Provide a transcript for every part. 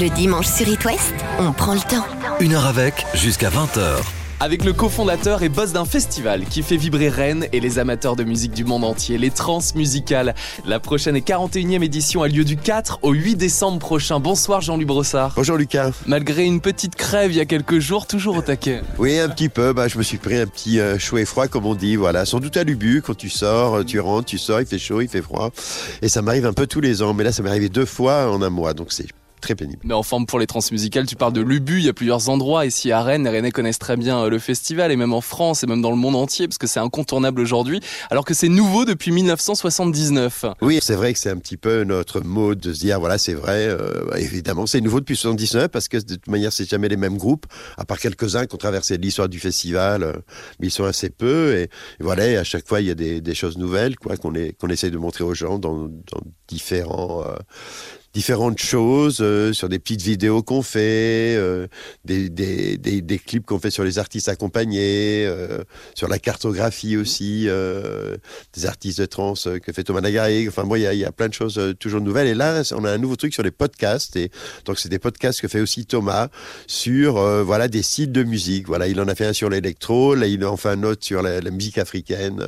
Le dimanche sur It West, on prend le temps. Une heure avec, jusqu'à 20h. Avec le cofondateur et boss d'un festival qui fait vibrer Rennes et les amateurs de musique du monde entier, les trans musicales. La prochaine et 41e édition a lieu du 4 au 8 décembre prochain. Bonsoir Jean-Louis Brossard. Bonjour Lucas. Malgré une petite crève il y a quelques jours, toujours au taquet. Oui, un petit peu. Bah, je me suis pris un petit euh, chaud et froid, comme on dit. Voilà, sans doute à l'ubu. Quand tu sors, tu rentres, tu sors, il fait chaud, il fait froid. Et ça m'arrive un peu tous les ans. Mais là, ça m'est arrivé deux fois en un mois. Donc c'est très pénible. Mais en forme pour les transmusicales, tu parles de l'Ubu, il y a plusieurs endroits ici à Rennes, les Rennais connaissent très bien euh, le festival et même en France et même dans le monde entier parce que c'est incontournable aujourd'hui alors que c'est nouveau depuis 1979. Oui, c'est vrai que c'est un petit peu notre mode de se dire voilà, c'est vrai euh, évidemment, c'est nouveau depuis 79 parce que de toute manière, c'est jamais les mêmes groupes à part quelques-uns qui ont traversé l'histoire du festival, euh, mais ils sont assez peu et, voilà, et à chaque fois il y a des, des choses nouvelles quoi qu'on qu'on essaye de montrer aux gens dans, dans différents différentes choses euh, sur des petites vidéos qu'on fait, euh, des, des, des, des, clips qu'on fait sur les artistes accompagnés, euh, sur la cartographie aussi, des artistes de trans que fait Thomas Nagaré. Enfin, bon, il y a, y a, plein de choses toujours nouvelles. Et là, on a un nouveau truc sur les podcasts. Et donc, c'est des podcasts que fait aussi Thomas sur voilà des sites de musique. Voilà, il en a fait un sur l'électro, là, il en fait un autre sur la, la musique africaine.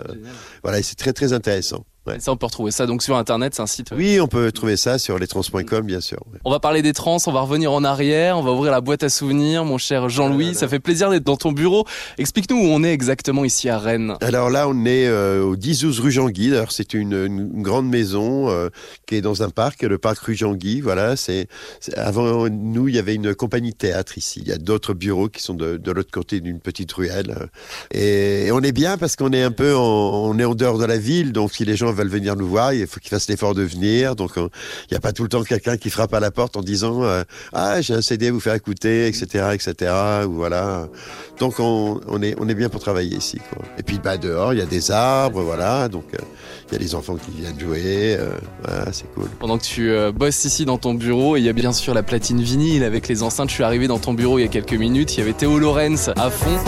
Voilà, et c'est très très intéressant. Ouais. Ça, on peut retrouver ça donc sur internet, c'est un site. Oui, on peut trouver ça sur lestrans.com, bien sûr. Ouais. On va parler des trans, on va revenir en arrière, on va ouvrir la boîte à souvenirs, mon cher Jean-Louis. Ça fait plaisir d'être dans ton bureau. Explique-nous où on est exactement ici à Rennes. Alors là, on est euh, au 10-12 rue Jean-Guy. Alors c'est une, une, grande maison euh, qui est dans un parc, le parc rue Jean-Guy. Voilà, c'est avant nous, il y avait une compagnie théâtre ici. Il y a d'autres bureaux qui sont de, de l'autre côté d'une petite ruelle. Et, et, on est bien parce qu'on est un peu, en, on est en dehors de la ville, donc si les gens veulent venir nous voir, il faut qu'ils fassent l'effort de venir. Donc il n'y a pas tout le temps quelqu'un qui frappe à la porte en disant euh, ah j'ai un CD à vous faire écouter, etc., etc. Ou voilà. Donc on, on, est on est bien pour travailler ici. Quoi. Et puis bah dehors il y a des arbres, voilà. Donc il euh, y a des enfants qui viennent jouer. Euh, voilà, c'est cool. Pendant que tu euh, bosses ici dans ton bureau, il y a bien sûr la platine vinyle avec les enceintes. Je suis arrivé dans ton bureau il y a quelques minutes. Il y avait Théo Lorenz à fond.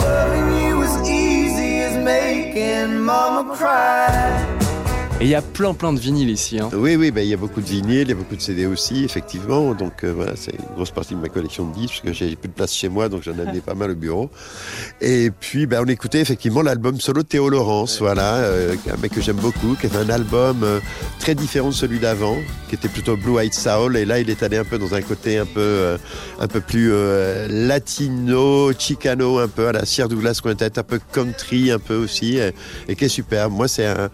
Et il y a plein plein de vinyles ici. Hein. Oui, oui, bah, il y a beaucoup de vinyles, il y a beaucoup de CD aussi, effectivement. Donc euh, voilà, c'est une grosse partie de ma collection de disques, parce que j'ai plus de place chez moi, donc j'en ai amené pas mal au bureau. Et puis, bah, on écoutait effectivement l'album solo de Théo Laurence, voilà, euh, un mec que j'aime beaucoup, qui avait un album euh, très différent de celui d'avant, qui était plutôt Blue Eyed Soul. Et là, il est allé un peu dans un côté un peu, euh, un peu plus latino, chicano, un peu à la Sierra Douglas Quintet, un peu country, un peu aussi, et, et qui est super. Moi, c'est un,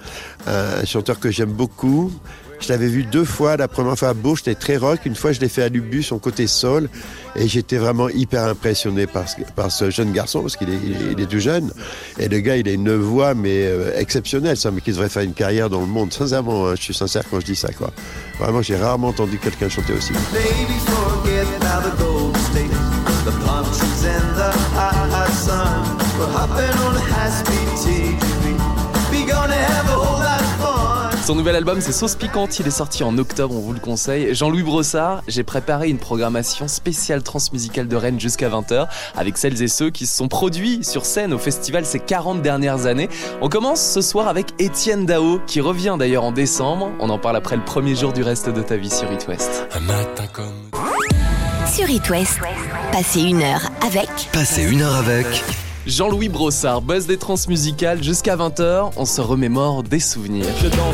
un chanteur que j'aime beaucoup. Je l'avais vu deux fois. La première fois à Beau, j'étais très rock. Une fois, je l'ai fait à Lubu, son côté sol. Et j'étais vraiment hyper impressionné par, ce jeune garçon, parce qu'il est, tout jeune. Et le gars, il a une voix, mais euh, exceptionnelle, ça, mais qui devrait faire une carrière dans le monde. Sincèrement, hein, je suis sincère quand je dis ça, quoi. Vraiment, j'ai rarement entendu quelqu'un chanter aussi. Son nouvel album, c'est Sauce Piquante. Il est sorti en octobre, on vous le conseille. Jean-Louis Brossard, j'ai préparé une programmation spéciale transmusicale de Rennes jusqu'à 20h avec celles et ceux qui se sont produits sur scène au festival ces 40 dernières années. On commence ce soir avec Étienne Dao, qui revient d'ailleurs en décembre. On en parle après le premier jour du reste de ta vie sur It West. Un matin comme. Sur It West, passez une heure avec. Passez une heure avec. Jean-Louis Brossard, buzz des transmusicales jusqu'à 20h, on se remémore des souvenirs. Je danse.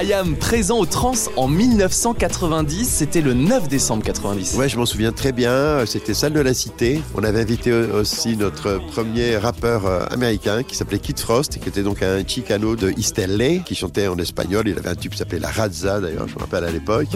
Ayam présent au trans en 1990, c'était le 9 décembre 90. Ouais, je m'en souviens très bien, c'était salle de la Cité. On avait invité aussi notre premier rappeur euh, américain qui s'appelait Kid Frost, qui était donc un chicano de East LA, qui chantait en espagnol. Il avait un tube qui s'appelait La Razza, d'ailleurs, je me rappelle à l'époque.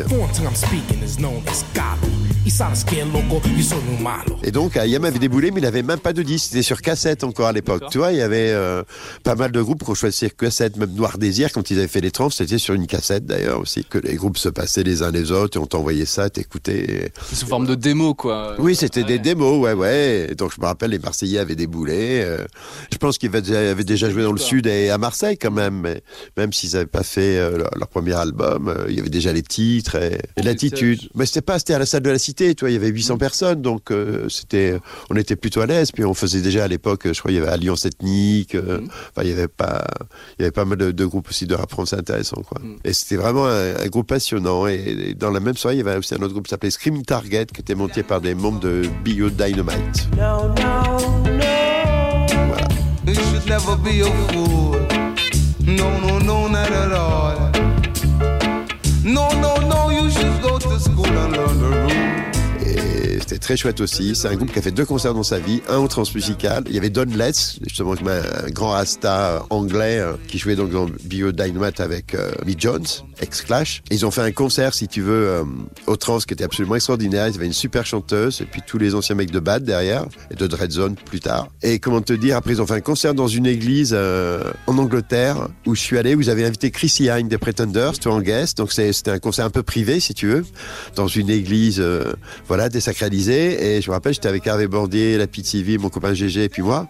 Et donc, Ayam avait déboulé, mais il n'avait même pas de disque. C'était sur cassette encore à l'époque. Tu vois, il y avait euh, pas mal de groupes qui ont choisi cassette, même Noir Désir, quand ils avaient fait les trans, c'était sur une cassette d'ailleurs aussi, que les groupes se passaient les uns les autres et on t'envoyait ça, t'écoutais. Sous forme de démo, quoi. Oui, c'était ouais. des démos, ouais, ouais. Et donc je me rappelle, les Marseillais avaient déboulé. Euh, je pense qu'ils avaient déjà joué dans le Sud et à Marseille quand même, mais même s'ils n'avaient pas fait euh, leur, leur, premier album, euh, il y avait déjà les titres et, et l'attitude. Mais c'était pas, c'était à la salle de la Cité capacité, tu vois, il y avait 800 personnes, donc euh, c'était, on était plutôt à l'aise. Puis on faisait déjà à l'époque, je crois, il y avait Alliance Ethnique. euh, Mhm. Enfin, il y avait pas, il y avait pas mal de, de groupes aussi de rap français intéressants, quoi. Mhm. Et c'était vraiment un, un groupe passionnant. Et, et dans la même soirée, il y avait aussi un autre groupe qui s'appelait Scream Target, qui était monté par des membres de Bio Dynamite. No, no, no. You should never be a fool. No, no, no, not at all. No, no, no, you should go to school and learn the rules. Et c'était très chouette aussi. C'est un groupe qui a fait deux concerts dans sa vie, un au transmusical. Il y avait Don Letts, justement un, grand rasta anglais euh, qui jouait donc dans Bio Dynamite avec euh, Mick Jones, ex-Clash. Ils ont fait un concert, si tu veux, euh, au trans qui était absolument extraordinaire. Ils avaient une super chanteuse et puis tous les anciens mecs de Bad derrière et de Dread Zone plus tard. Et comment te dire, après ils ont fait un concert dans une église euh, en Angleterre où je suis allé, où ils avaient invité Chrissy Hine des Pretenders, toi en guest. Donc c'était un concert un peu privé, si tu veux, dans une église, euh, voilà, désacralisée. Et je me rappelle, j'étais avec Hervé Bordier, la Petite Sylvie, mon copain GG et puis moi.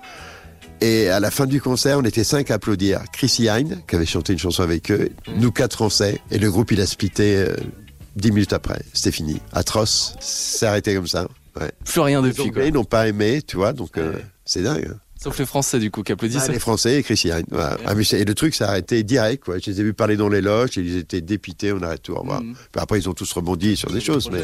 Et à la fin du concert, on était cinq à applaudir. Chrissy Hine, qui avait chanté une chanson avec eux, nous quatre français, et le groupe il a splitté euh, dix minutes après. C'était fini. Atroce. C'est arrêté comme ça. Ouais. Plus rien depuis, quoi. Anglais n'ont pas aimé, tu vois, donc euh, Ouais. c'est dingue. Sauf les Français, du coup, qui applaudissent. Ah, les Français et. Voilà. Ah, et le truc, ça a arrêté direct. Quoi. Je les ai vus parler dans les loges, et ils étaient dépités, on arrête tout. au revoir. Mhm. Puis après, ils ont tous rebondi sur des choses. Mais...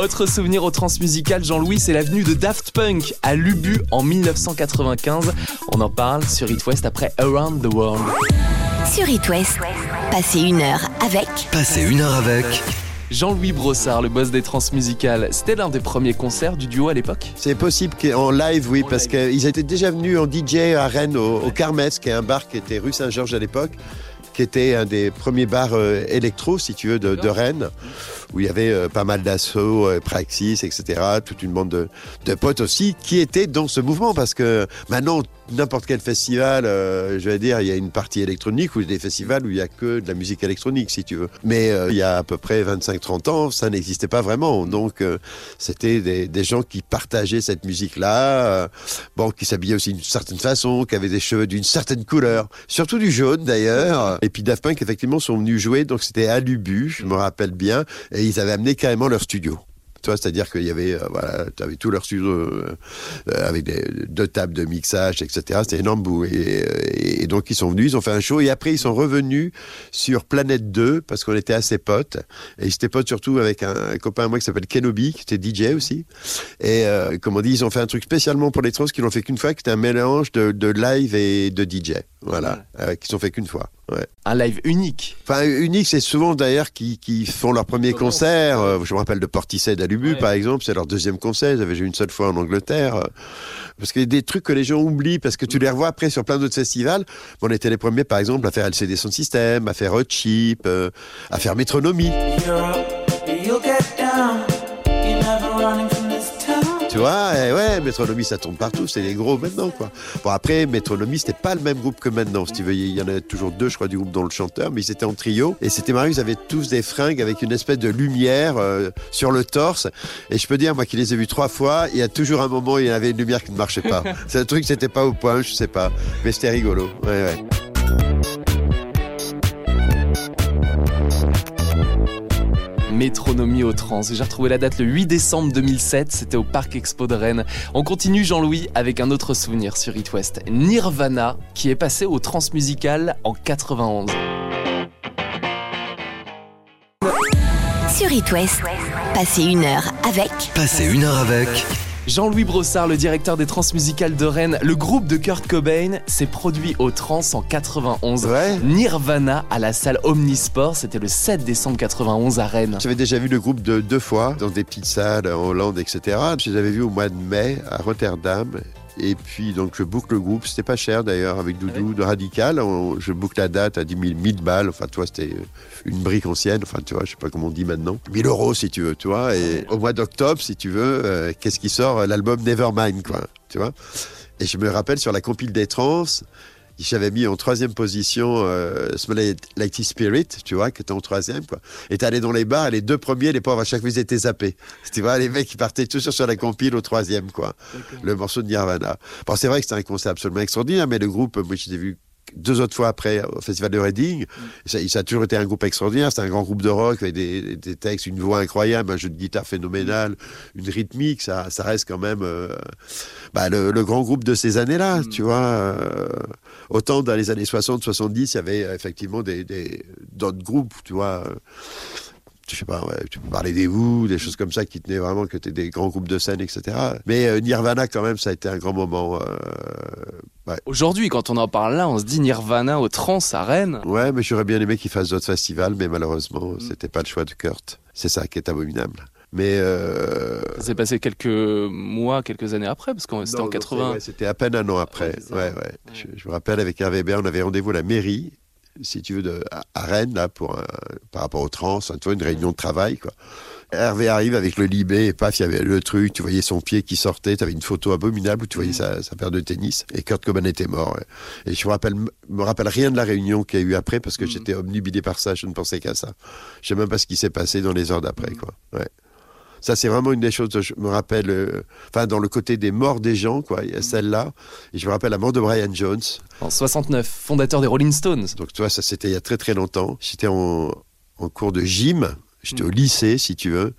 Autre souvenir au transmusical, Jean-Louis, c'est l'avenue de Daft Punk à Lubu en 1995. On en parle sur It West après Around the World. Sur It West, passez une heure avec Passer une heure avec. Jean-Louis Brossard, le boss des transmusicales, c'était l'un des premiers concerts du duo à l'époque C'est possible qu'en live, oui, En parce qu'ils étaient déjà venus en DJ à Rennes, au, au Carmes, qui est un bar qui était rue Saint-Georges à l'époque, qui était un des premiers bars euh, électro, si tu veux, de. Rennes, où il y avait euh, pas mal d'assauts, euh, Praxis, etc., toute une bande de, de potes aussi, qui étaient dans ce mouvement, parce que maintenant, n'importe quel festival, euh, je vais dire, il y a une partie électronique ou des festivals où il y a que de la musique électronique, si tu veux. Mais euh, il y a à peu près 25-30 ans, ça n'existait pas vraiment. Donc, euh, c'était des, gens qui partageaient cette musique-là, bon, qui s'habillaient aussi d'une certaine façon, qui avaient des cheveux d'une certaine couleur, surtout du jaune d'ailleurs. Et puis Daft Punk, effectivement, sont venus jouer, donc c'était à Lubu, je me rappelle bien, et ils avaient amené carrément leur studio. Tu vois, c'est-à-dire qu'il y avait, euh, voilà, tu avais tout leur studio euh, euh, avec des, deux tables de mixage, etc. C'était énorme bout. Et, et, et donc, ils sont venus, ils ont fait un show, et après, ils sont revenus sur Planète 2, parce qu'on était assez potes. Et ils étaient potes surtout avec un, un copain à moi qui s'appelle Kenobi, qui était DJ aussi. Et euh, comme on dit, ils ont fait un truc spécialement pour les trans qu'ils l'ont fait qu'une fois, qui était un mélange de, de live et de DJ. Voilà, euh, qu'ils ont fait qu'une fois. Ouais. Un live unique. Enfin, unique, c'est souvent d'ailleurs qui, qui font leur premier concert. Euh, je me rappelle de Portishead à Lubu, Ouais. par exemple, c'est leur deuxième concert. Ils avaient joué une seule fois en Angleterre. Euh, Parce qu'il y a des trucs que les gens oublient, parce que tu les revois après sur plein d'autres festivals. On était les premiers, par exemple, à faire LCD Sound System, à faire Hot Chip, euh, à faire Métronomie. Europe, you'll get down. You're vois, et ouais, Métronomie, ça tourne partout, c'est les gros maintenant, quoi. Bon, après, Métronomie, c'était pas le même groupe que maintenant, si tu veux. Il y en a toujours deux, je crois, du groupe dont le chanteur, mais ils étaient en trio. Et c'était marrant, ils avaient tous des fringues avec une espèce de lumière euh, sur le torse. Et je peux dire, moi qui les ai vus trois fois, il y a toujours un moment où il y avait une lumière qui ne marchait pas. c'est un truc, c'était pas au point, je sais pas. Mais c'était rigolo. Ouais, ouais. Métronomie au trans. J'ai retrouvé la date le 8 décembre 2007, c'était au Parc Expo de Rennes. On continue Jean-Louis avec un autre souvenir sur It West. Nirvana, qui est passé au transmusical en 91. Sur It West, passez une heure avec Passer une heure avec. Jean-Louis Brossard, le directeur des transmusicales de Rennes, le groupe de Kurt Cobain, s'est produit au trans en 91. Ouais. Nirvana à la salle Omnisport, c'était le 7 décembre 91 à Rennes. J'avais déjà vu le groupe de, deux fois dans des petites salles en Hollande, etc. Je les avais vus au mois de mai à Rotterdam. Et puis, donc, je boucle le groupe. C'était pas cher d'ailleurs, avec Doudou de Radical. On- je boucle la date à 10 000, 1000 balles. Enfin, toi, c'était euh, une brique ancienne. Enfin, tu vois, je sais pas comment on dit maintenant. 1000 euros, si tu veux, tu vois. Et au mois d'octobre, si tu veux, euh, qu'est-ce qui sort? L'album Nevermind, quoi. Tu vois? Et je me rappelle sur la compile des trans, j'avais mis en troisième position euh, Smell Like Teen Spirit, tu vois, qui était en troisième, quoi. Et t'es allé dans les bars, et les deux premiers, les pauvres, à chaque fois, ils étaient zappés. Tu vois, les mecs, ils partaient toujours sur la compile au troisième, quoi. Le morceau de Nirvana. Bon, c'est vrai que c'était un concert absolument extraordinaire, mais le groupe, moi, je l'ai vu deux autres fois après au festival de Reading. Ça, ça a toujours été un groupe extraordinaire. C'est un grand groupe de rock avec des, des textes, une voix incroyable, un jeu de guitare phénoménal, une rythmique. Ça, ça reste quand même euh, bah, le, le grand groupe de ces années-là, tu vois. euh, autant dans les années 60, 70, il y avait euh, effectivement des, des- d'autres groupes, tu vois. Je sais pas, ouais, tu peux parler des Who, des choses comme ça qui tenaient vraiment que étaient des grands groupes de scène, etc. Mais euh, Nirvana, quand même, ça a été un grand moment. euh, ouais. Aujourd'hui, quand on en parle là, on se dit Nirvana au trans à Rennes. Ouais, mais j'aurais bien aimé qu'ils fassent d'autres festivals, mais malheureusement, c'était pas le choix de Kurt. C'est ça qui est abominable. Mais euh, Ça s'est passé quelques mois, quelques années après, parce que c'était en non, 80. c'est- ouais, C'était à peine un an après. Ouais. Ouais, ouais. Je, je me rappelle avec Hervé Hébert, on avait rendez-vous à la mairie, si tu veux, de, à, Rennes, là, pour un- par rapport aux trans, hein, tu vois, une réunion de travail, quoi. Hervé arrive avec le libé, et paf, il y avait le truc, tu voyais son pied qui sortait, tu avais une photo abominable où tu Mm. voyais sa, sa paire de tennis, et Kurt Cobain était mort. ouais. Et je me rappelle, me rappelle rien de la réunion qu'il y a eu après, parce que Mm. j'étais omnibilé par ça, je ne pensais qu'à ça. Je sais même pas ce qui s'est passé dans les heures Mm. d'après, quoi. Ouais. Ça, c'est vraiment une des choses que je me rappelle, euh, enfin, dans le côté des morts des gens, quoi. Il y a celle-là. Et je me rappelle la mort de Brian Jones. En 69, fondateur des Rolling Stones. Donc, toi, ça, c'était il y a très, très longtemps. J'étais en, en cours de gym. J'étais au lycée, si tu veux.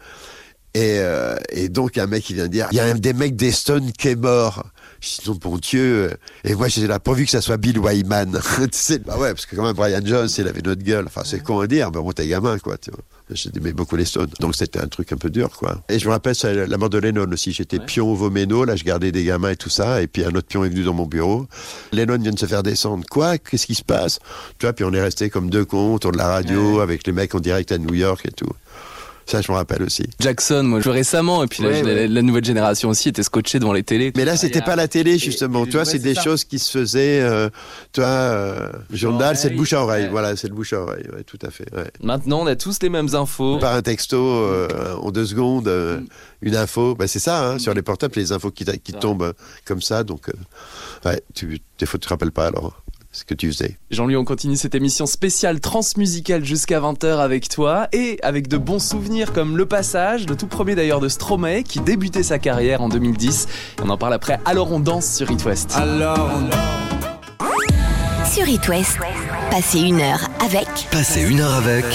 Et, euh, et donc, un mec, il vient dire, il y a un des mecs des Stones qui est mort. Je dis, non, bon Dieu. Et moi, j'étais là, pourvu que ça soit Bill Wyman. tu sais, bah ouais, parce que quand même, Brian Jones, il avait notre gueule. Enfin, c'est con à dire, mais bon, t'es gamin, quoi, tu vois. J'aimais beaucoup les Stones. Donc, c'était un truc un peu dur, quoi. Et je me rappelle, la mort de Lennon aussi. J'étais Ouais. pion au Voméno, là, je gardais des gamins et tout ça. Et puis, un autre pion est venu dans mon bureau. Lennon vient de se faire descendre. Quoi? Qu'est-ce qui se passe? Tu vois, puis on est resté comme deux cons autour de la radio, avec les mecs en direct à New York et tout. Ça, je me rappelle aussi. Jackson, moi, je récemment, et puis la, Ouais, ouais. la- la nouvelle génération aussi était scotchée devant les télés. Mais là, c'était Ah, pas la télé, justement. et- tu vois, ouais, c'est des ça. choses qui se faisaient, euh, tu vois, euh, journal, c'est le bouche à oreille. Ouais. Voilà, c'est le bouche à oreille. Ouais, tout à fait. ouais. Maintenant, on a tous les mêmes infos. Par un texto, euh, en deux secondes, euh, une info. Bah, c'est ça, hein, sur les portables, les infos qui, t'a- qui Ouais. tombent euh, comme ça. Donc, euh, ouais, tu, des fois, tu te rappelles pas alors ce que tu faisais. Jean-Louis, on continue cette émission spéciale transmusicale jusqu'à 20h avec toi et avec de bons souvenirs comme le passage, le tout premier d'ailleurs de Stromae qui débutait sa carrière en 2010. On en parle après. Alors on danse sur It West. Alors, Sur It West, passez une heure avec Passez une heure avec.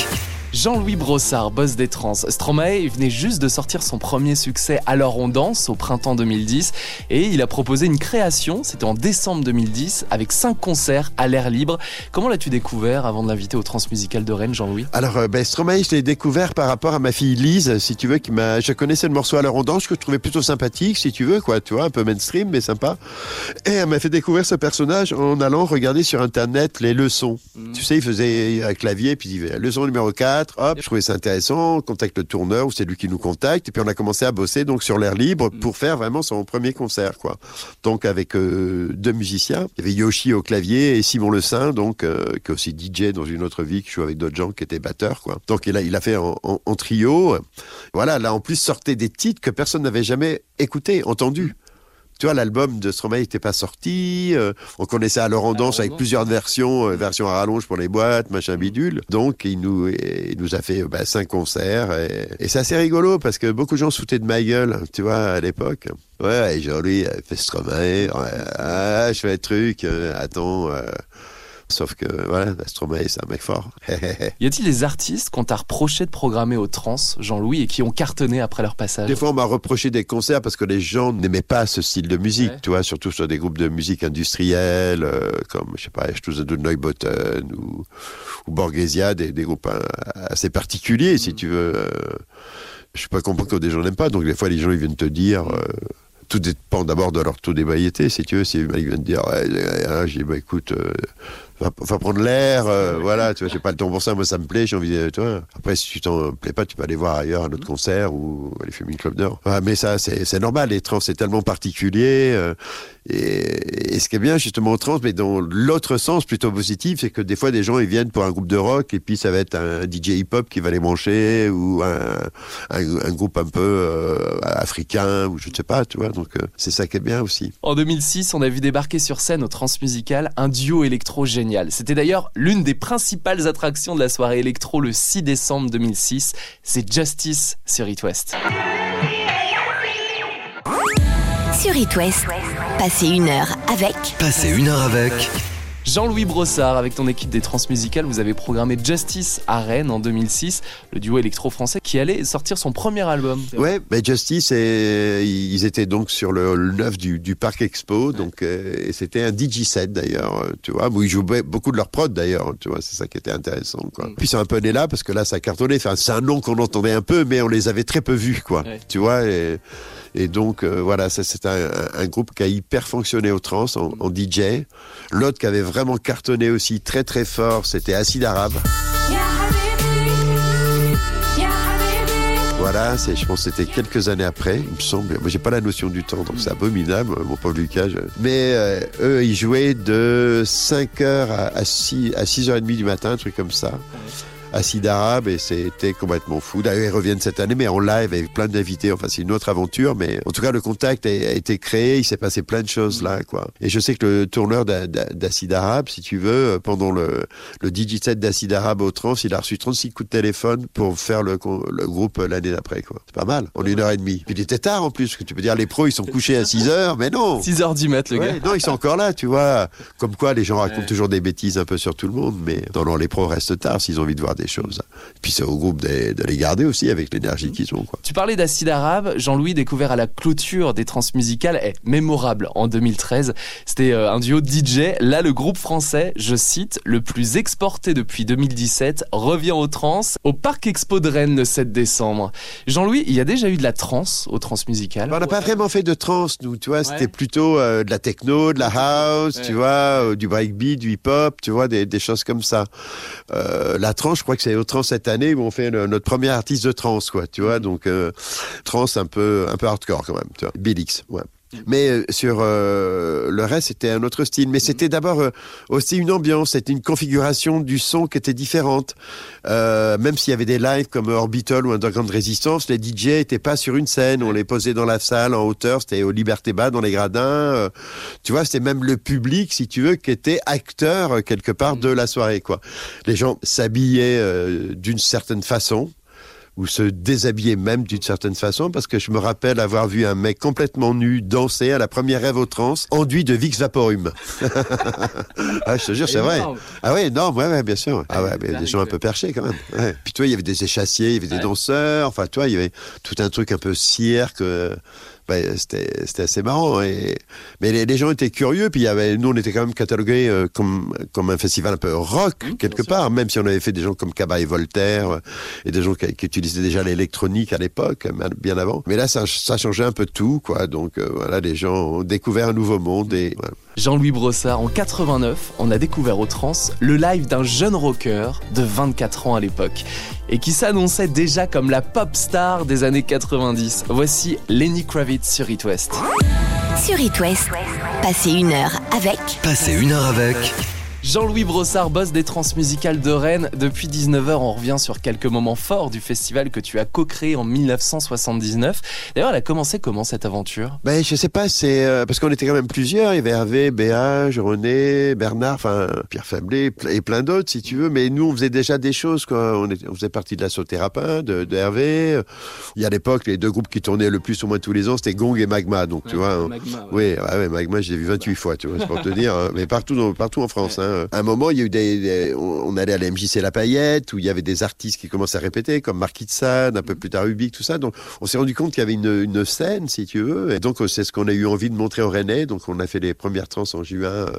Jean-Louis Brossard, boss des trans. Stromae il venait juste de sortir son premier succès Alors on danse au printemps 2010 et il a proposé une création, c'était en décembre 2010 avec cinq concerts à l'air libre. Comment l'as-tu découvert avant de l'inviter au Transmusical de Rennes, Jean-Louis? Alors, euh, ben, Stromae, je l'ai découvert par rapport à ma fille Lise, si tu veux, qui m'a. Je connaissais le morceau à la rondange que je trouvais plutôt sympathique, si tu veux, quoi, tu vois, un peu mainstream, mais sympa. Et elle m'a fait découvrir ce personnage en allant regarder sur internet les leçons. Tu sais, il faisait un clavier, puis il disait leçon numéro 4, hop, je trouvais ça intéressant, on contacte le tourneur, ou c'est lui qui nous contacte, et puis on a commencé à bosser donc sur l'air libre pour faire vraiment son premier concert, quoi. Donc avec euh, deux musiciens, il y avait Yoshi au clavier et Simon Le Saint, donc euh, qui est aussi DJ dans une autre vie, qui joue avec d'autres gens qui étaient batteurs, quoi. Donc il a, il a fait en, en- en trio. Voilà, là en plus sortaient des titres que personne n'avait jamais écoutés, entendus. Tu vois, l'album de Stromae n'était pas sorti. euh, on connaissait à Laurent Danse avec plusieurs versions, euh, version à rallonge pour les boîtes, machin bidule. Donc, il nous, il nous a fait euh, bah, cinq concerts. Et, et c'est assez rigolo parce que beaucoup de gens foutaient de ma gueule, tu vois, à l'époque. Ouais, Jolie, elle fait Stromae. Ouais, ah, je fais un truc. euh, attends. Sauf que, voilà, Stromae, c'est un mec fort. Y a-t-il des artistes qu'on t'a reproché de programmer au trans, Jean-Louis, et qui ont cartonné après leur passage? Des fois, on m'a reproché des concerts parce que les gens n'aimaient pas ce style de musique, Ouais. tu vois, surtout sur des groupes de musique industrielle, euh, comme, je sais pas, Stoze de Neubotten ou, ou Borghesia, des, des groupes euh, assez particuliers, si tu veux. euh. je suis pas comprendre que des gens n'aiment pas, donc des fois, les gens, ils viennent te dire... euh, tout dépend d'abord de leur taux d'ébriété, si tu veux. Si mec vient te dire, ouais, j'ai dit, bah écoute, euh, va, va prendre l'air, euh, voilà, tu vois, j'ai pas le temps pour ça, moi ça me plaît, j'ai envie de, tu vois. Après, si tu t'en plais pas, tu peux aller voir ailleurs un autre concert ou aller fumer une club d'or. Ouais, mais ça, c'est normal, les trans, c'est tellement particulier. euh, et, et ce qui est bien, justement, en trans, mais dans l'autre sens, plutôt positif, c'est que des fois, des gens, ils viennent pour un groupe de rock, et puis ça va être un DJ hip-hop qui va les brancher, ou un, un, un groupe un peu euh, africain, ou je ne sais pas, tu vois. Donc, euh, c'est ça qui est bien aussi. En 2006, on a vu débarquer sur scène au Transmusical un duo électro génial. C'était d'ailleurs l'une des principales attractions de la soirée électro le 6 décembre 2006. C'est Justice sur It West. Sur It West, passez une heure avec Passez une heure avec. Jean-Louis Brossard, avec ton équipe des Transmusicales, vous avez programmé Justice à Rennes en 2006, le duo électro-français qui allait sortir son premier album. Ouais, mais Justice, et, ils étaient donc sur le, le neuf du, du Parc Expo, donc euh, et c'était un DJ set d'ailleurs, euh, tu vois, où ils jouaient beaucoup de leurs prods d'ailleurs, tu vois, c'est ça qui était intéressant, quoi. Puis ils sont un peu nés là parce que là, ça cartonnait. Enfin, c'est un nom qu'on entendait un peu, mais on les avait très peu vus, quoi. Ouais. Tu vois, et, et donc euh, voilà, c'est un, groupe qui a hyper fonctionné au trans en, DJ. L'autre qui avait vraiment cartonné aussi très très fort, c'était Acide Arabe. Voilà, je pense que c'était quelques années après, il me semble. Moi, j'ai pas la notion du temps, donc c'est abominable, mon pauvre Lucas. Mais euh, eux, ils jouaient de 5h à, à 6, à 6h30 du matin, un truc comme ça. Acide arabe et c'était complètement fou. D'ailleurs, ils reviennent cette année, mais en live avec plein d'invités. Enfin, c'est une autre aventure, mais en tout cas, le contact a, a été créé. Il s'est passé plein de choses là, quoi. Et je sais que le tourneur d'A- d'A- d'Acide arabe, si tu veux, pendant le, le DJ7 d'Acide arabe au trans, il a reçu 36 coups de téléphone pour faire le, groupe l'année d'après, quoi. C'est pas mal, en une heure et demie. Puis il était tard en plus, parce que tu peux dire les pros, ils sont couchés à 6 heures, mais non. 6h du mat, le Ouais, gars. non, ils sont encore là, tu vois. Comme quoi, les gens racontent Ouais. toujours des bêtises un peu sur tout le monde, mais non, non, les pros restent tard s'ils ont envie de voir des choses. Puis c'est au groupe de, de les garder aussi avec l'énergie qu'ils ont, quoi. Tu parlais d'acide arabe, Jean-Louis découvert à la clôture des transmusicales est mémorable en 2013. C'était euh, un duo DJ. Là, le groupe français, je cite, le plus exporté depuis 2017, revient aux trans au Parc Expo de Rennes le 7 décembre. Jean-Louis, il y a déjà eu de la trance aux transmusicales? On n'a pas vraiment fait de trance, nous, tu vois, c'était plutôt euh, de la techno, de la house, Ouais. tu vois, euh, du breakbeat, du hip-hop, tu vois, des, des choses comme ça. Euh, la trance, je crois que c'est au trance cette année où on fait le- notre premier artiste de trance, quoi, tu vois, donc euh, trance un peu, un peu hardcore quand même, tu vois, Bélix, ouais. Mais euh, sur euh, le reste, c'était un autre style. Mais c'était d'abord euh, aussi une ambiance, c'était une configuration du son qui était différente. Euh, même s'il y avait des lives comme Orbital ou Underground Resistance, les DJ étaient pas sur une scène. On les posait dans la salle en hauteur, c'était au Liberté Bas dans les gradins. tu vois, c'était même le public, si tu veux, qui était acteur quelque part de la soirée. Quoi. Les gens s'habillaient d'une certaine façon ou se déshabiller même d'une certaine façon, parce que je me rappelle avoir vu un mec complètement nu danser à la première rêve au trans, enduit de Vicks Vaporum. ah, je te jure, c'est vrai. Ah ouais, non, ouais, ouais, bien sûr. Ah ouais, mais clair, des gens un peu perchés quand même. Ouais. Puis toi, il y avait des échassiers, il y avait des danseurs, enfin, toi, il y avait tout un truc un peu cirque. Ouais, c'était assez marrant. Et... Mais les, les gens étaient curieux, puis il y avait, nous, on était quand même catalogués euh, comme, comme un festival un peu rock, Mmh, quelque sûr. part, même si on avait fait des gens comme Cabas et Voltaire, euh, et des gens qui, qui utilisaient déjà l'électronique à l'époque, euh, bien avant. Mais là, ça, ça changeait un peu tout, quoi. Donc euh, voilà, les gens ont découvert un nouveau monde et voilà. Jean-Louis Brossard, en 89, on a découvert au trans le live d'un jeune rocker de 24 ans à l'époque et qui s'annonçait déjà comme la pop star des années 90. Voici Lenny Kravitz sur It West. Sur It West, passez une heure avec Passez une heure avec. Jean-Louis Brossard, boss des transmusicales de Rennes. Depuis 19h, on revient sur quelques moments forts du festival que tu as co-créé en 1979. D'ailleurs, elle a commencé comment cette aventure? Ben, je sais pas, c'est euh, parce qu'on était quand même plusieurs. Il y avait Hervé, Béage, René, Bernard, enfin Pierre Fablé et plein d'autres, si tu veux. Mais nous, on faisait déjà des choses. Quoi. On, était- on faisait partie de la Thérapin, de, de Hervé. Il y a à l'époque, les deux groupes qui tournaient le plus au moins tous les ans, c'était Gong et Magma. Donc, tu vois. hein. Oui, ouais, ouais, Magma, je l'ai vu 28 fois, tu vois, c'est pour te dire. hein. Mais partout, dans- partout en France. Hein. À un moment, il y a eu des, des- on, on allait à la MJC La Paillette, où il y avait des artistes qui commençaient à répéter, comme Marquis de Sade, un peu plus tard Ubik, tout ça. Donc, on s'est rendu compte qu'il y avait une, une scène, si tu veux. Et donc, c'est ce qu'on a eu envie de montrer au Rennais. Donc, on a fait les premières trans en juin euh,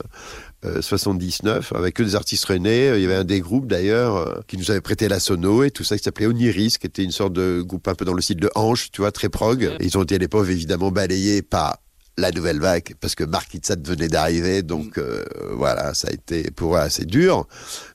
euh, 79, avec que des artistes rennais. Il y avait un des groupes, d'ailleurs, euh, qui nous avait prêté la sono et tout ça, qui s'appelait Oniris, qui était une sorte de groupe un peu dans le style de Hanche, tu vois, très prog. Et ils ont été, les pauvres, évidemment, balayés par la nouvelle vague parce que Itzad venait d'arriver donc euh, voilà ça a été pour eux assez dur.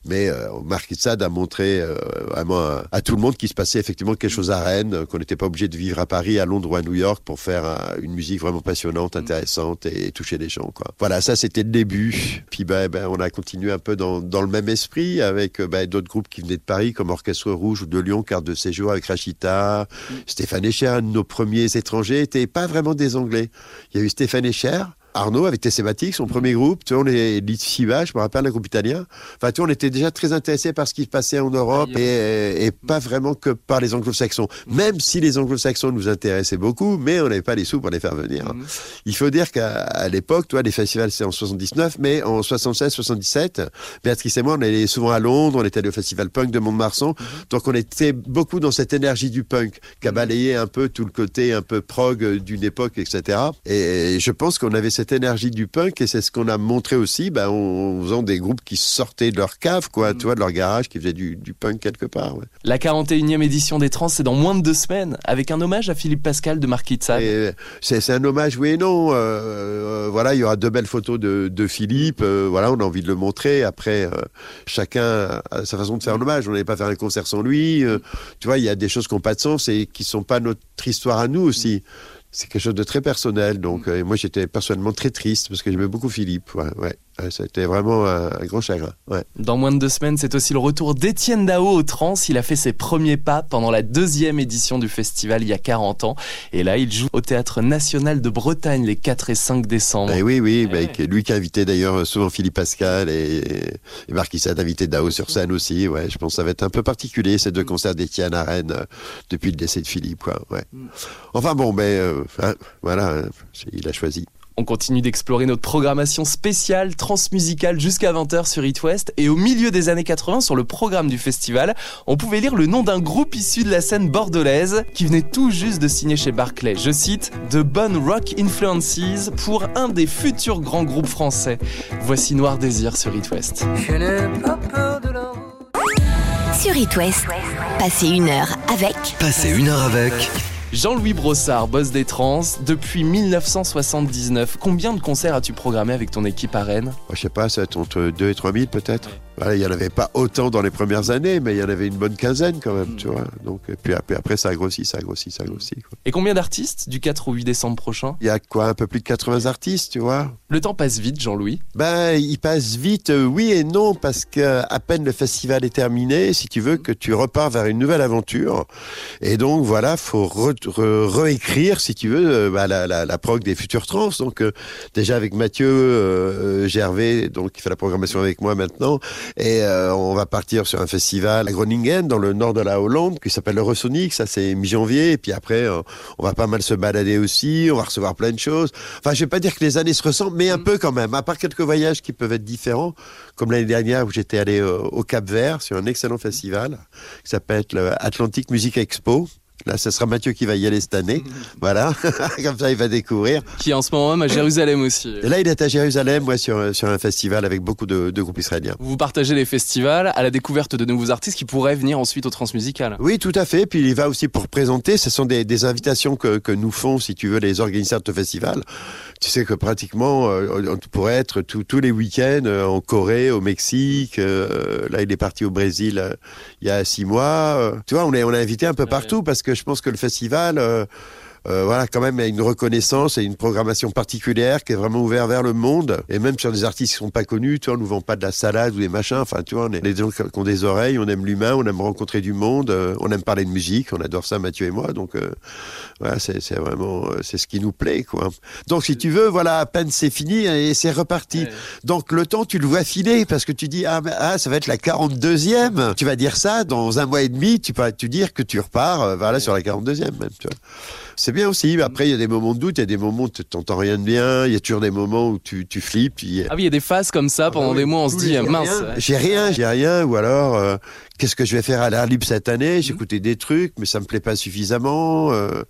Mais euh, Itzad a montré euh, vraiment à, tout le monde qu'il se passait effectivement quelque chose à Rennes euh, qu'on n'était pas obligé de vivre à Paris à Londres ou à New York pour faire une musique vraiment passionnante intéressante et, toucher les gens quoi. Voilà ça c'était le début. Puis ben, ben, on a continué un peu dans, dans le même esprit avec ben, d'autres groupes qui venaient de Paris comme Orchestre Rouge ou de Lyon carte de séjour avec Rachita Stéphane Echer un de nos premiers étrangers étaient pas vraiment des Anglais. Il y a eu Stéphane Echer, Arnaud avec Tessematic, son premier groupe, tu vois, on est Litfiba, je me rappelle, un groupe italien. Enfin, tu vois, on était déjà très intéressés par ce qui se passait en Europe et, et pas vraiment que par les anglo-saxons. Même si les anglo-saxons nous intéressaient beaucoup, mais on n'avait pas les sous pour les faire venir. Mhm. Il faut dire qu'à l'époque, toi, les festivals, c'est en 79, mais en 76, 77, Béatrice et moi, on allait souvent à Londres, on était allé au festival punk de Mont-de-Marsan, Mhm. donc on était beaucoup dans cette énergie du punk, qui a balayé un peu tout le côté un peu prog euh, d'une époque, etc. Et je pense qu'on avait cette énergie du punk, et c'est ce qu'on a montré aussi, ben, en faisant des groupes qui sortaient de leur cave, quoi, tu vois, de leur garage, qui faisaient du, du punk quelque part. ouais. La 41e édition des Trans, c'est dans moins de deux semaines, avec un hommage à Philippe Pascal de Marquis de Sade. Et C'est un hommage, oui et non. Euh, euh, voilà, il y aura deux belles photos de, de Philippe. euh, voilà, on a envie de le montrer. Après, euh, chacun a sa façon de faire l'hommage. On n'allait pas faire un concert sans lui. euh, tu vois, il y a des choses qui n'ont pas de sens et qui sont pas notre histoire à nous aussi. C'est quelque chose de très personnel. Donc, euh, et moi, j'étais personnellement très triste parce que j'aimais beaucoup Philippe. Ouais, ouais. C'était vraiment un, un grand chagrin. Ouais. Dans moins de deux semaines, c'est aussi le retour d'Étienne Dao au trans. Il a fait ses premiers pas pendant la deuxième édition du festival il y a 40 ans. Et là, il joue au Théâtre National de Bretagne les 4 et 5 décembre. Eh oui, oui, Eh bah, lui qui a invité d'ailleurs souvent Philippe Pascal et, et Marc Issat, invité Dao sur scène aussi. Ouais, je pense que ça va être un peu particulier ces deux concerts d'Étienne à Rennes euh, depuis le décès de Philippe. Quoi, ouais. Enfin bon, ben euh, hein, voilà, hein, il a choisi. On continue d'explorer notre programmation spéciale transmusicale jusqu'à 20h sur It West et au milieu des années 80 sur le programme du festival, on pouvait lire le nom d'un groupe issu de la scène bordelaise qui venait tout juste de signer chez Barclay. Je cite de bonnes rock influences pour un des futurs grands groupes français. Voici Noir Désir sur It West. Je n'ai pas peur de la route. Sur It West, passez une heure avec Passez une heure avec. Jean-Louis Brossard, boss des trans, depuis 1979. Combien de concerts as-tu programmé avec ton équipe à Rennes? Je sais pas, ça va être entre 2 et 3 000 peut-être. Voilà, il y en avait pas autant dans les premières années, mais il y en avait une bonne quinzaine quand même, tu vois. Donc, et puis après, après, ça a grossi, ça a grossi, ça a grossi. quoi. Et combien d'artistes du 4 au 8 décembre prochain? Il y a quoi, un peu plus de 80 artistes, tu vois? Le temps passe vite, Jean-Louis. Ben, il passe vite, euh, oui et non, parce que à peine le festival est terminé, si tu veux que tu repars vers une nouvelle aventure. Et donc voilà, faut re- re- réécrire, si tu veux, euh, bah, la, la, la prog des futurs trans. Donc euh, déjà avec Mathieu euh, euh, Gervais, donc qui fait la programmation avec moi maintenant, et euh, on va partir sur un festival à Groningen, dans le nord de la Hollande, qui s'appelle le Resonic. Ça c'est mi-janvier, et puis après euh, on va pas mal se balader aussi, on va recevoir plein de choses. Enfin, je vais pas dire que les années se ressemblent, mais un peu quand même. À part quelques voyages qui peuvent être différents, comme l'année dernière où j'étais allé au Cap Vert sur un excellent festival qui s'appelle le Atlantic Music Expo. Là, ce sera Mathieu qui va y aller cette année. Voilà, comme ça, il va découvrir. Qui est en ce moment même à Jérusalem aussi. Et là, il est à Jérusalem, ouais, sur, sur un festival avec beaucoup de, de groupes israéliens. Vous partagez les festivals à la découverte de nouveaux artistes qui pourraient venir ensuite au Transmusical. Oui, tout à fait. Puis il y va aussi pour présenter. Ce sont des, des invitations que, que nous font, si tu veux, les organisateurs de festival. Tu sais que pratiquement, euh, on pourrait être tous tous les week-ends euh, en Corée, au Mexique. euh, là, il est parti au Brésil il y a six mois. Tu vois, on est, on est invité un peu partout parce que je pense que le festival. Euh, voilà, quand même, il y a une reconnaissance et une programmation particulière qui est vraiment ouverte vers le monde. Et même sur des artistes qui sont pas connus, tu vois, on nous vend pas de la salade ou des machins. Enfin, tu vois, on est des gens qui ont des oreilles, on aime l'humain, on aime rencontrer du monde, euh, on aime parler de musique, on adore ça, Mathieu et moi. Donc, euh, voilà, c'est vraiment, euh, c'est ce qui nous plaît, quoi. Donc, si tu veux, voilà, à peine c'est fini et c'est reparti. Donc, le temps, tu le vois filer parce que tu dis, ah, mais- ah, ça va être la 42e. Tu vas dire ça dans un mois et demi, tu vas tu dire que tu repars, euh, voilà, sur la 42e même, tu vois. C'est bien aussi, mais après, il y a des moments de doute, il y a des moments où tu t'entends rien de bien, il y a toujours des moments où tu, tu flippes. puis- Ah oui, il y a des phases comme ça, pendant bah oui, des mois, on se dit, mince. J'ai rien, j'ai rien, ou alors, euh, qu'est-ce que je vais faire à l'air libre cette année? J'ai écouté des trucs, mais ça me plaît pas suffisamment. euh,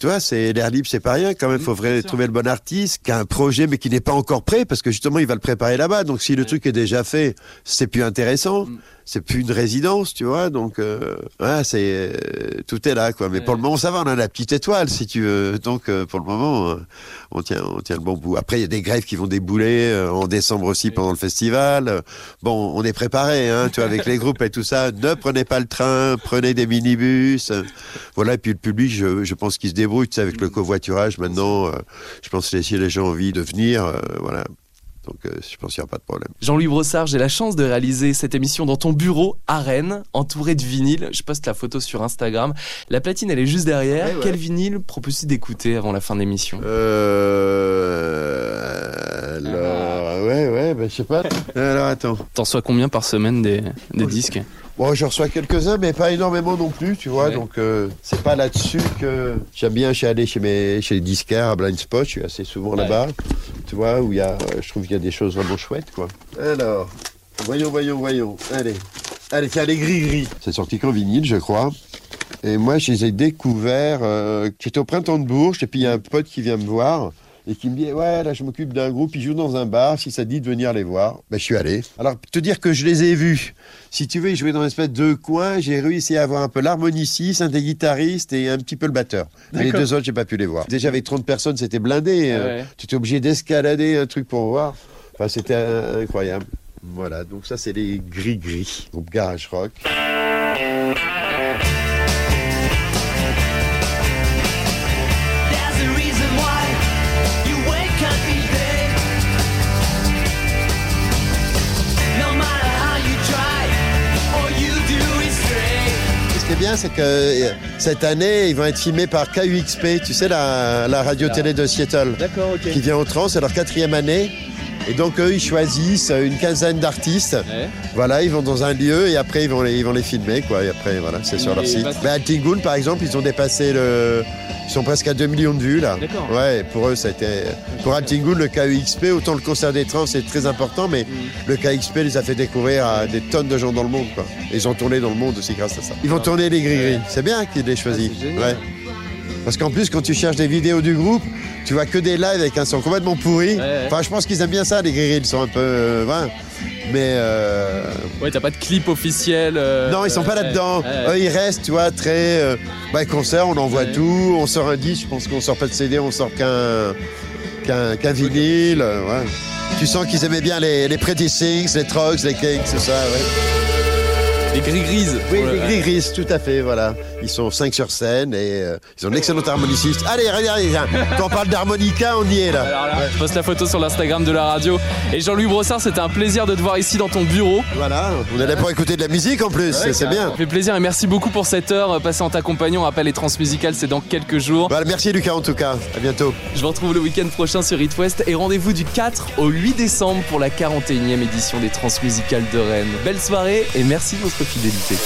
tu vois, c'est l'air libre, c'est pas rien. Quand même, faut vrai, trouver le bon artiste qui a un projet, mais qui n'est pas encore prêt, parce que justement, il va le préparer là-bas. Donc, si le truc est déjà fait, c'est plus intéressant. C'est plus une résidence, tu vois. Donc, euh, ouais, c'est euh, tout est là, quoi. Mais pour le moment, ça va. On a la petite étoile, si tu veux. Donc, euh, pour le moment, euh, on tient, on tient le bon bout. Après, il y a des grèves qui vont débouler en décembre aussi pendant le festival. Bon, on est préparé, hein, tu vois, avec les groupes et tout ça. Ne prenez pas le train, prenez des minibus. Voilà. Et puis le public, je, je pense qu'il se débrouille, tu sais, avec le covoiturage. Maintenant, euh, je pense que si les gens ont envie de venir, euh, voilà. Donc euh, je pense qu'il n'y aura pas de problème. Jean-Louis Brossard, j'ai la chance de réaliser cette émission dans ton bureau à Rennes, entouré de vinyles. Je poste la photo sur Instagram. La platine, elle est juste derrière. Ouais, ouais. Quel vinyle proposes-tu d'écouter avant la fin de l'émission? Euh... Alors, ouais, ouais, ben, je sais pas. Alors attends. T'en reçois combien par semaine des, des disques? Bon, je reçois quelques-uns, mais pas énormément non plus, tu vois. Ouais. Donc, euh, c'est pas là-dessus que j'aime bien chez aller chez mes chez les disquaires à Blind Spot. Je suis assez souvent Ouais. là-bas, tu vois, où il y a, je trouve qu'il y a des choses vraiment chouettes, quoi. Alors, voyons, voyons, voyons. Allez, allez, tiens, les gris gris. C'est sorti qu'en vinyle, je crois. Et moi, je les ai découverts. Euh, J'étais au printemps de Bourges, et puis il y a un pote qui vient me voir et qui me dit ouais là je m'occupe d'un groupe ils jouent dans un bar si ça te dit de venir les voir ben je suis allé. Alors te dire que je les ai vus si tu veux ils jouaient dans une espèce de coin j'ai réussi à avoir un peu l'harmoniciste un des guitaristes et un petit peu le batteur. Mais les deux autres j'ai pas pu les voir. Déjà avec 30 personnes c'était blindé Ah euh, ouais. tu étais obligé d'escalader un truc pour voir. Enfin c'était euh, incroyable. Voilà donc ça c'est les gris gris groupe garage rock bien, c'est que euh, cette année, ils vont être filmés par KUXP, tu sais, la, la radio-télé de Seattle, D'accord, ok. qui vient au trans, c'est leur quatrième année. Et donc, eux, ils choisissent une quinzaine d'artistes. Ouais. Voilà, ils vont dans un lieu et après, ils vont les, ils vont les filmer, quoi. Et après, voilà, c'est sur leur site. parce- Ben, à par exemple, ils ont dépassé le. Ils sont presque à 2 millions de vues, là. D'accord. Ouais, pour eux, ça a été. Pour le KUXP, autant le concert des trans est très important, mais le KXP les a fait découvrir à des tonnes de gens dans le monde, quoi. Et ils ont tourné dans le monde aussi grâce à ça. Ils vont tourner les gris-gris. C'est bien qu'ils les choisi. Ah, c'est. Parce qu'en plus, quand tu cherches des vidéos du groupe, tu vois que des lives avec un son complètement pourri. Ouais, ouais. Enfin, je pense qu'ils aiment bien ça, les gris Ils sont un peu. euh, ouais. Mais. euh, Ouais, t'as pas de clip officiel. euh, non, ils sont pas là-dedans. ils restent, tu vois, très. bah, concert, on envoie tout. On sort un disque, je pense qu'on sort pas de CD, on sort qu'un. qu'un qu'un vinyle. Tu sens qu'ils aimaient bien les, les Pretty Things, les Trogs, les Kings, tout ça, ouais. Les gris grises. Oui, les ouais. Gris Gris, tout à fait, voilà. Ils sont cinq sur scène et euh, ils ont d'excellents harmonicistes. Allez, regardez. Quand on parle d'harmonica, on y est là. Alors là, je poste la photo sur l'Instagram de la radio. Et Jean-Louis Brossard, c'était un plaisir de te voir ici dans ton bureau. Voilà, on est là pour écouter de la musique en plus, c'est- c'est bien. Ça fait plaisir et merci beaucoup pour cette heure euh, passée en ta compagnie. On rappelle les transmusicales, c'est dans quelques jours. Voilà, merci Lucas en tout cas, à bientôt. Je vous retrouve le week-end prochain sur It West et rendez-vous du 4 au 8 décembre pour la 41e édition des Transmusicales de Rennes. Belle soirée et merci de votre fidélité.